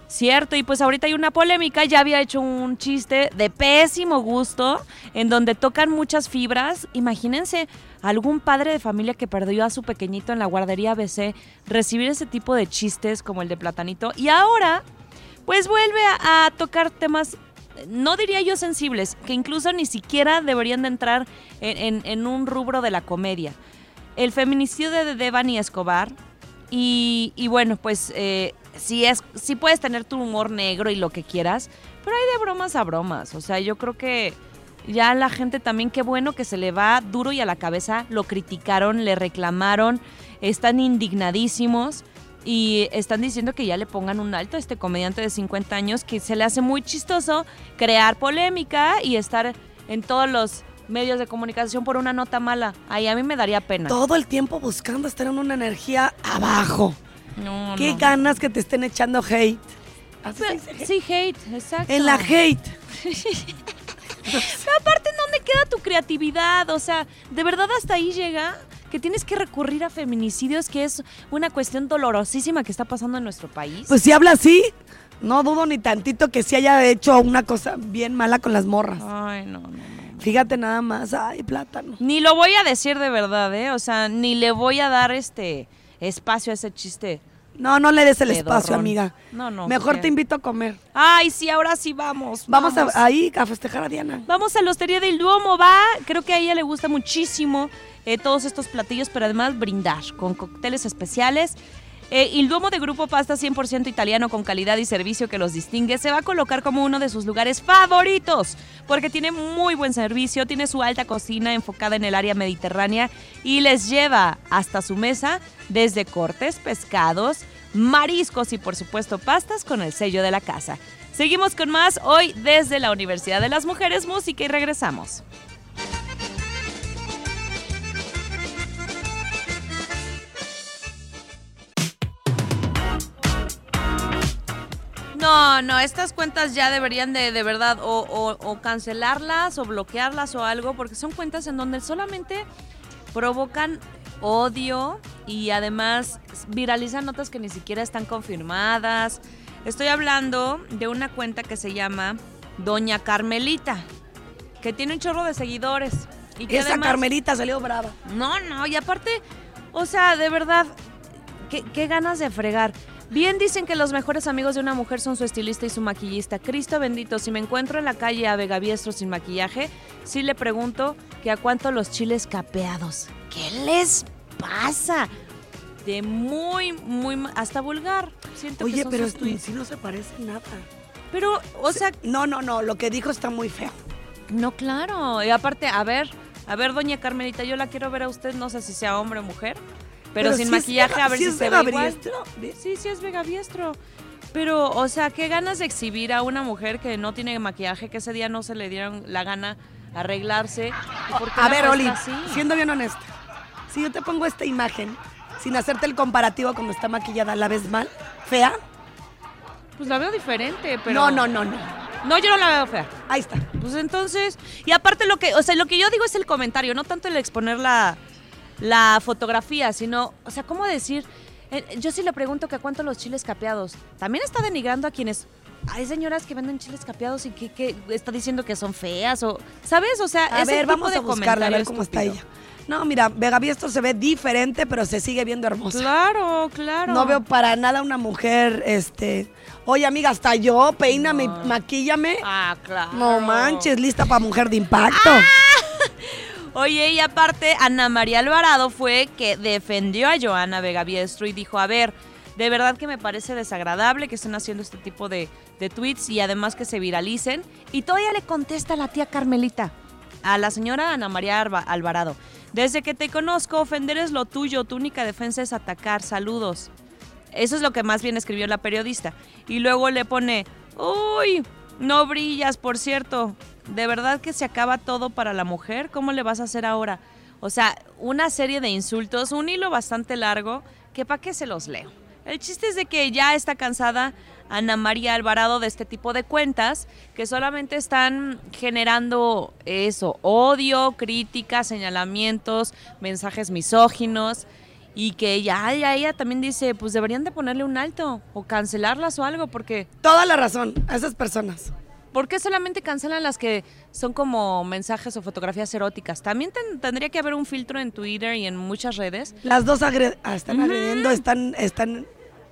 Cierto, y pues ahorita hay una polémica, ya había hecho un chiste de pésimo gusto, en donde tocan muchas fibras. Imagínense algún padre de familia que perdió a su pequeñito en la guardería ABC, recibir ese tipo de chistes como el de Platanito, y ahora pues vuelve a, a tocar temas, no diría yo sensibles, que incluso ni siquiera deberían de entrar en, un rubro de la comedia. El feminicidio de Devani Escobar, y, y bueno, pues eh, sí, es, sí puedes tener tu humor negro y lo que quieras, pero hay de bromas a bromas. O sea, yo creo que ya la gente también, qué bueno que se le va duro y a la cabeza, lo criticaron, le reclamaron, están indignadísimos y están diciendo que ya le pongan un alto a este comediante de 50 años que se le hace muy chistoso crear polémica y estar en todos los medios de comunicación por una nota mala. Ahí a mí me daría pena. Todo el tiempo buscando estar en una energía abajo. No, Qué no. ganas que te estén echando hate. Sí, hate, exacto. En la hate. Pero aparte, ¿dónde queda tu creatividad? O sea, ¿de verdad hasta ahí llega? Tienes que recurrir a feminicidios, que es una cuestión dolorosísima que está pasando en nuestro país. Pues si habla así, no dudo ni tantito que sí haya hecho una cosa bien mala con las morras. Ay, no, no, no. Fíjate nada más, ay, plátano. Ni lo voy a decir de verdad, ¿eh? O sea, ni le voy a dar este espacio a ese chiste. No, no le des el Pedorrón. espacio, amiga. No, no. Mejor porque- te invito a comer. Ay, sí, ahora sí vamos. Vamos, a- ahí a festejar a Diana. Vamos a la Hostería del Duomo, va. Creo que a ella le gusta muchísimo eh, todos estos platillos, pero además brindar con cócteles especiales. Eh, Il Duomo de Grupo Pasta 100% italiano con calidad y servicio que los distingue se va a colocar como uno de sus lugares favoritos porque tiene muy buen servicio, tiene su alta cocina enfocada en el área mediterránea y les lleva hasta su mesa desde cortes, pescados, mariscos y por supuesto pastas con el sello de la casa. Seguimos con más hoy desde la Universidad de las Mujeres Música y regresamos. No, no, estas cuentas ya deberían de, de verdad o, o- o cancelarlas o bloquearlas o algo, porque son cuentas en donde solamente provocan odio y además viralizan notas que ni siquiera están confirmadas. Estoy hablando de una cuenta que se llama Doña Carmelita, que tiene un chorro de seguidores. Y que Esa además- Carmelita salió brava. no, no, y aparte, o sea, de verdad, qué, qué ganas de fregar. Bien dicen que los mejores amigos de una mujer son su estilista y su maquillista. Cristo bendito, si me encuentro en la calle a Vega Biestro sin maquillaje, sí le pregunto que a cuánto los chiles capeados. ¿Qué les pasa? De muy, muy, hasta vulgar. Siento que Oye, son pero tweets. sí no se parece nada. Pero, o sea, No, no, no, lo que dijo está muy feo. no, claro. Y aparte, a ver, a ver, doña Carmelita, yo la quiero ver a usted, no sé si sea hombre o mujer, pero, sin maquillaje, a ver si es se ve igual. Sí, sí es Vega Biestro. Pero, o sea, qué ganas de exhibir a una mujer que no tiene maquillaje, que ese día no se le dieron la gana arreglarse. ¿Y por qué A ver, Oli, así? siendo bien honesta, si yo te pongo esta imagen sin hacerte el comparativo cuando está maquillada, ¿la ves mal? ¿Fea? Pues la veo diferente, pero... No, no, no, no. No, yo no la veo fea. Ahí está. Pues entonces, y aparte lo que, o sea, lo que yo digo es el comentario, no tanto el exponer la, la fotografía, sino, o sea, ¿cómo decir? Eh, yo sí le pregunto que a cuánto los chiles capeados. También está denigrando a quienes hay señoras que venden chiles capeados y que, que está diciendo que son feas o, ¿sabes? O sea, A ese ver, tipo vamos de a buscarla, a ver cómo está ella. No, mira, Vega Biestro se ve diferente, pero se sigue viendo hermosa. Claro, claro. No veo para nada una mujer, este... Oye, amiga, hasta yo, peíname, y maquíllame. Ah, claro. No manches, lista para mujer de impacto. Oye, y aparte, Ana María Alvarado fue que defendió a Joana Vega Biestro y dijo, a ver, de verdad que me parece desagradable que estén haciendo este tipo de, tweets y además que se viralicen. Y todavía le contesta a la tía Carmelita, a la señora Ana María Alvarado. Desde que te conozco, ofender es lo tuyo, tu única defensa es atacar, saludos. Eso es lo que más bien escribió la periodista. Y luego le pone, uy, no brillas, por cierto. ¿De verdad que se acaba todo para la mujer? ¿Cómo le vas a hacer ahora? O sea, una serie de insultos, un hilo bastante largo, que para qué se los leo. El chiste es de que ya está cansada Ana María Alvarado de este tipo de cuentas que solamente están generando eso, odio, críticas, señalamientos, mensajes misóginos y que ya, ya ella también dice, pues deberían de ponerle un alto o cancelarlas o algo porque Toda la razón a esas personas. ¿Por qué solamente cancelan las que son como mensajes o fotografías eróticas? También ten- tendría que haber un filtro en Twitter y en muchas redes. Las dos ah, están agrediendo, están, están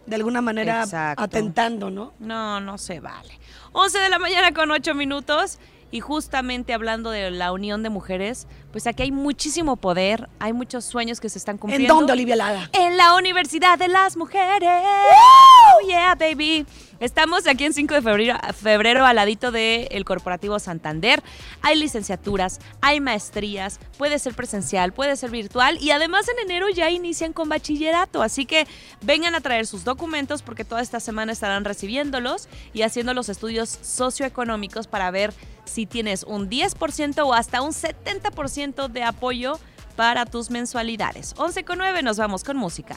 de alguna manera Exacto. atentando, ¿no? No, no se vale. 11 de la mañana con 8 minutos. Y justamente hablando de la unión de mujeres, pues aquí hay muchísimo poder, hay muchos sueños que se están ¿En cumpliendo. dónde, Olivia Lara? En la Universidad de las Mujeres. Oh, yeah, baby. Estamos aquí en 5 de febrero, febrero al ladito del Corporativo Santander. Hay licenciaturas, hay maestrías, puede ser presencial, puede ser virtual y además en enero ya inician con bachillerato. Así que vengan a traer sus documentos porque toda esta semana estarán recibiéndolos y haciendo los estudios socioeconómicos para ver si tienes un 10% o hasta un 70% de apoyo para tus mensualidades. 11 con 9, nos vamos con música.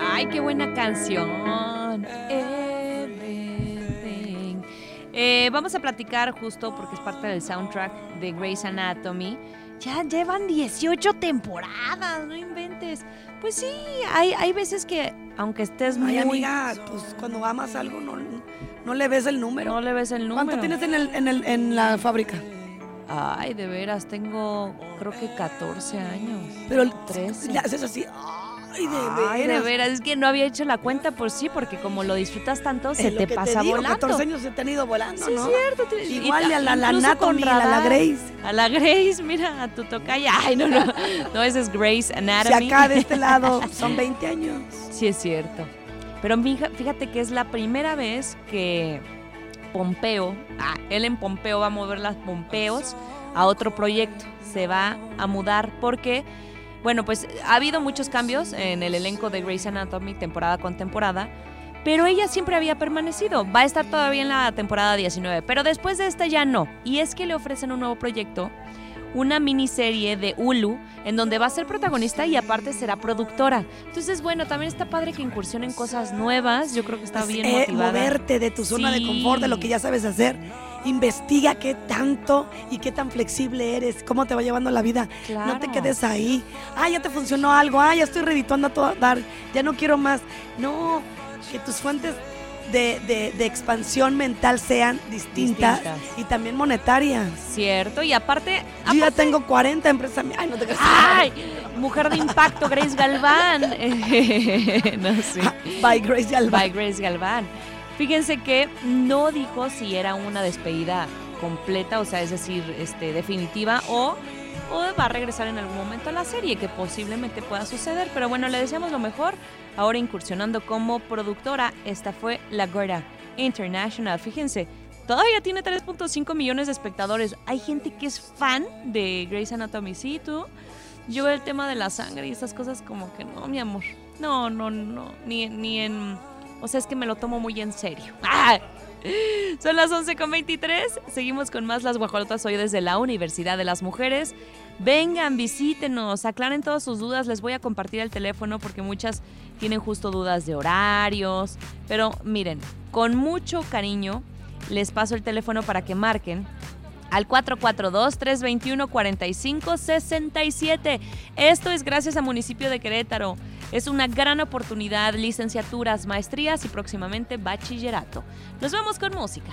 Ay, qué buena canción. Everything. Eh, vamos a platicar justo porque es parte del soundtrack de Grey's Anatomy. Ya llevan 18 temporadas, no inventes. Pues sí, hay, hay veces que, aunque estés muy... Ay, amiga, pues cuando amas algo no, no le ves el número. No le ves el número. ¿Cuánto tienes en, el, en, el, en la fábrica? Ay, de veras, tengo creo que 14 años. Pero Trece. le haces así. Ay, de Ay, de veras. veras, es que no había hecho la cuenta por sí, porque como lo disfrutas tanto, se lo te que pasa digo, volando. 14 años se te han ido volando, Sí, ¿no? es cierto. te- y Igual ta- a la, la con a la. Grace. A la Grace, mira, a tu tocaya. Ay, no, no. No, esa es Grace Si Anatomy. acá de este lado son 20 años. Sí, es cierto. Pero fíjate que es la primera vez que Pompeo, ah, Ellen Pompeo va a mover las Pompeos a otro proyecto. Se va a mudar porque, bueno, pues ha habido muchos cambios en el elenco de Grey's Anatomy temporada con temporada. Pero ella siempre había permanecido. Va a estar todavía en la temporada 19. Pero después de esta ya no. Y es que le ofrecen un nuevo proyecto. Una miniserie de Hulu en donde va a ser protagonista y aparte será productora. Entonces, bueno, también está padre que incursione en cosas nuevas. Yo creo que está bien Eh, motivada. moverte de tu zona de confort, de lo que ya sabes hacer. Investiga qué tanto y qué tan flexible eres, cómo te va llevando la vida. No te quedes ahí. Ah, ya te funcionó algo. Ah, ya estoy redituando a todo dar. Ya no quiero más. No, que tus fuentes de, de- de expansión mental sean distintas, Distintas. y también monetarias. Cierto, y aparte. Yo ya tengo 40 empresas. Ay, no te. ¡Ay! Mujer de impacto, Grace Galván. no sé. By Grace Galván. By Grace Galván. Fíjense que no dijo si era una despedida completa, o sea, es decir, este, definitiva, o, va a regresar en algún momento a la serie, que posiblemente pueda suceder. Pero bueno, le deseamos lo mejor. Ahora incursionando como productora, esta fue La Gorda International. Fíjense, todavía tiene 3.5 millones de espectadores. Hay gente que es fan de Grey's Anatomy. Sí, tú. Yo el tema de la sangre y esas cosas como que no, mi amor. No, no, no. Ni, ni en... O sea, es que me lo tomo muy en serio. ¡Ah! Son las 11.23. Seguimos con más Las Guajolotas hoy desde la Universidad de las Mujeres. Vengan, visítenos, aclaren todas sus dudas. Les voy a compartir el teléfono porque muchas tienen justo dudas de horarios. Pero miren, con mucho cariño les paso el teléfono para que marquen al 442-321-4567. Esto es gracias a Municipio de Querétaro. Es una gran oportunidad, licenciaturas, maestrías y próximamente bachillerato. Nos vamos con música.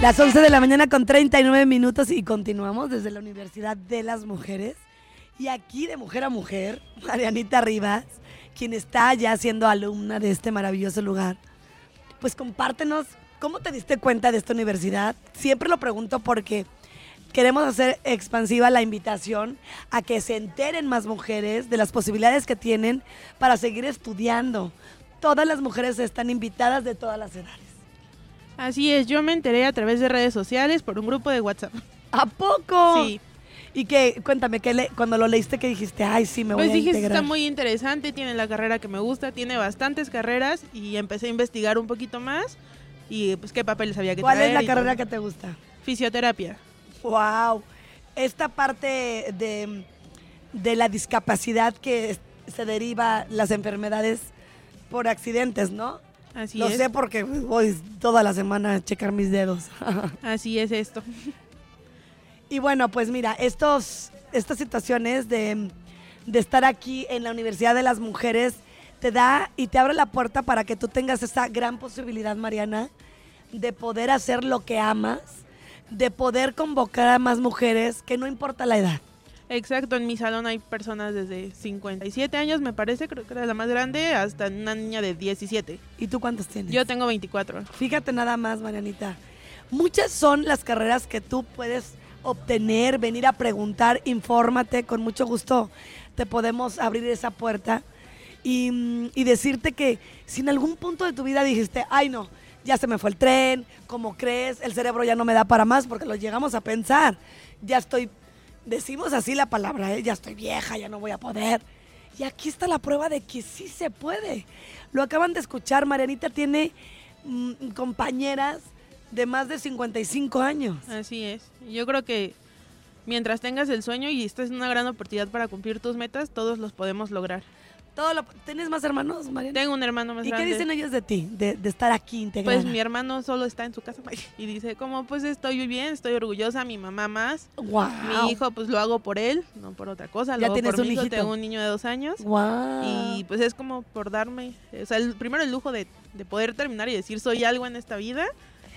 Las 11 de la mañana con 39 minutos y continuamos desde la Universidad de las Mujeres. Y aquí de mujer a mujer, Marianita Rivas, quien está ya siendo alumna de este maravilloso lugar, pues compártenos cómo te diste cuenta de esta universidad. Siempre lo pregunto porque queremos hacer expansiva la invitación a que se enteren más mujeres de las posibilidades que tienen para seguir estudiando. Todas las mujeres están invitadas de todas las edades. Así es, yo me enteré a través de redes sociales por un grupo de WhatsApp. ¿A poco? Sí, Y que, cuéntame, que le- cuando lo leíste que dijiste, ay, sí, me voy pues a dije, integrar. está muy interesante, tiene la carrera que me gusta, tiene bastantes carreras y empecé a investigar un poquito más y pues qué papeles había que ¿Cuál es traer la y carrera todo. que te gusta? Fisioterapia. Wow. Esta parte de, de la discapacidad que es- se deriva las enfermedades por accidentes, ¿no? Así lo es. sé porque voy toda la semana a checar mis dedos. Así es esto. Y bueno, pues mira, estos, estas situaciones de, de estar aquí en la Universidad de las Mujeres te da y te abre la puerta para que tú tengas esa gran posibilidad, Mariana, de poder hacer lo que amas, de poder convocar a más mujeres, que no importa la edad. Exacto, en mi salón hay personas desde 57 años, me parece, creo que era la más grande, hasta una niña de 17. ¿Y tú cuántos tienes? Yo tengo 24. Fíjate nada más, Marianita. Muchas son las carreras que tú puedes obtener, venir a preguntar, infórmate, con mucho gusto te podemos abrir esa puerta y, mm, y decirte que si en algún punto de tu vida dijiste, ay no, ya se me fue el tren, ¿cómo crees? El cerebro ya no me da para más porque lo llegamos a pensar. Ya estoy, decimos así la palabra, ¿eh? ya estoy vieja, ya no voy a poder. Y aquí está la prueba de que sí se puede. Lo acaban de escuchar, Marianita tiene mm, compañeras de más de 55 años. Así es. Yo creo que mientras tengas el sueño y esta es una gran oportunidad para cumplir tus metas, todos los podemos lograr. Todo lo- ¿Tienes más hermanos, Mariana? Tengo un hermano más ¿Y qué dicen ellos de ti, de, de estar aquí integrada? Pues mi hermano solo está en su casa y dice, como pues estoy bien, estoy orgullosa, mi mamá más. Guau. Mi hijo pues lo hago por él, no por otra cosa, Ya lo tienes por un mi hijo, hijito. tengo un niño de dos años. Guau. Y pues es como por darme, o sea, el, primero el lujo de, de poder terminar y decir soy algo en esta vida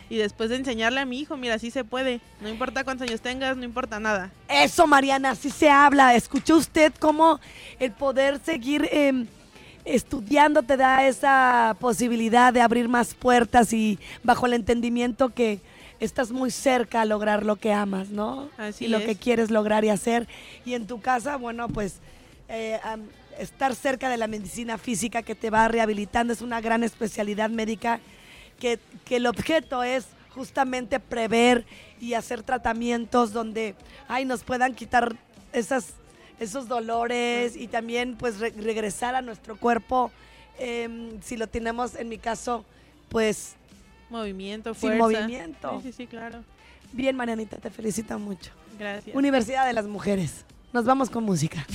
y después de enseñarle a mi hijo, mira, sí se puede, no importa cuántos años tengas, no importa nada. Eso, Mariana, así se habla. ¿Escuchó usted cómo el poder seguir eh, estudiando te da esa posibilidad de abrir más puertas y bajo el entendimiento que estás muy cerca a lograr lo que amas, ¿no? Así y lo es. que quieres lograr y hacer. Y en tu casa, bueno, pues eh, estar cerca de la medicina física que te va rehabilitando. Es una gran especialidad médica que, que el objeto es justamente prever y hacer tratamientos donde ay, nos puedan quitar esas, esos dolores y también pues re- regresar a nuestro cuerpo em, si lo tenemos en mi caso pues Movimiento, Sin fuerza. movimiento. Sí, sí, sí, claro. bien Marianita te felicito mucho Gracias. Universidad de las Mujeres nos vamos con música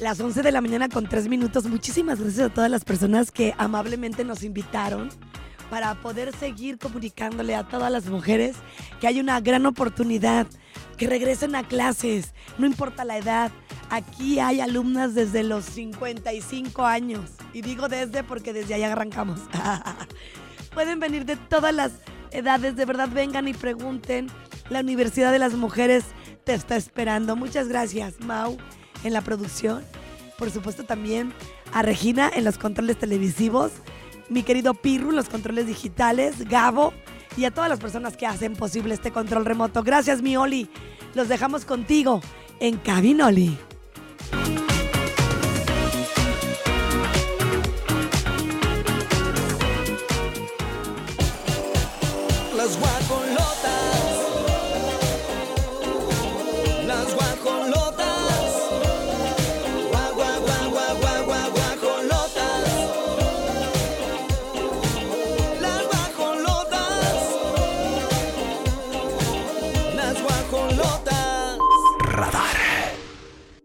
Las 11 de la mañana con 3 minutos. Muchísimas gracias a todas las personas que amablemente nos invitaron para poder seguir comunicándole a todas las mujeres que hay una gran oportunidad, que regresen a clases, no importa la edad. Aquí hay alumnas desde los 55 años. Y digo desde porque desde allá arrancamos. Pueden venir de todas las edades, de verdad vengan y pregunten. La Universidad de las Mujeres te está esperando. Muchas gracias, Mau, en la producción. Por supuesto también a Regina en los controles televisivos, mi querido Pirru en los controles digitales, Gabo y a todas las personas que hacen posible este control remoto. Gracias, mi Oli. Los dejamos contigo en Cabinoli.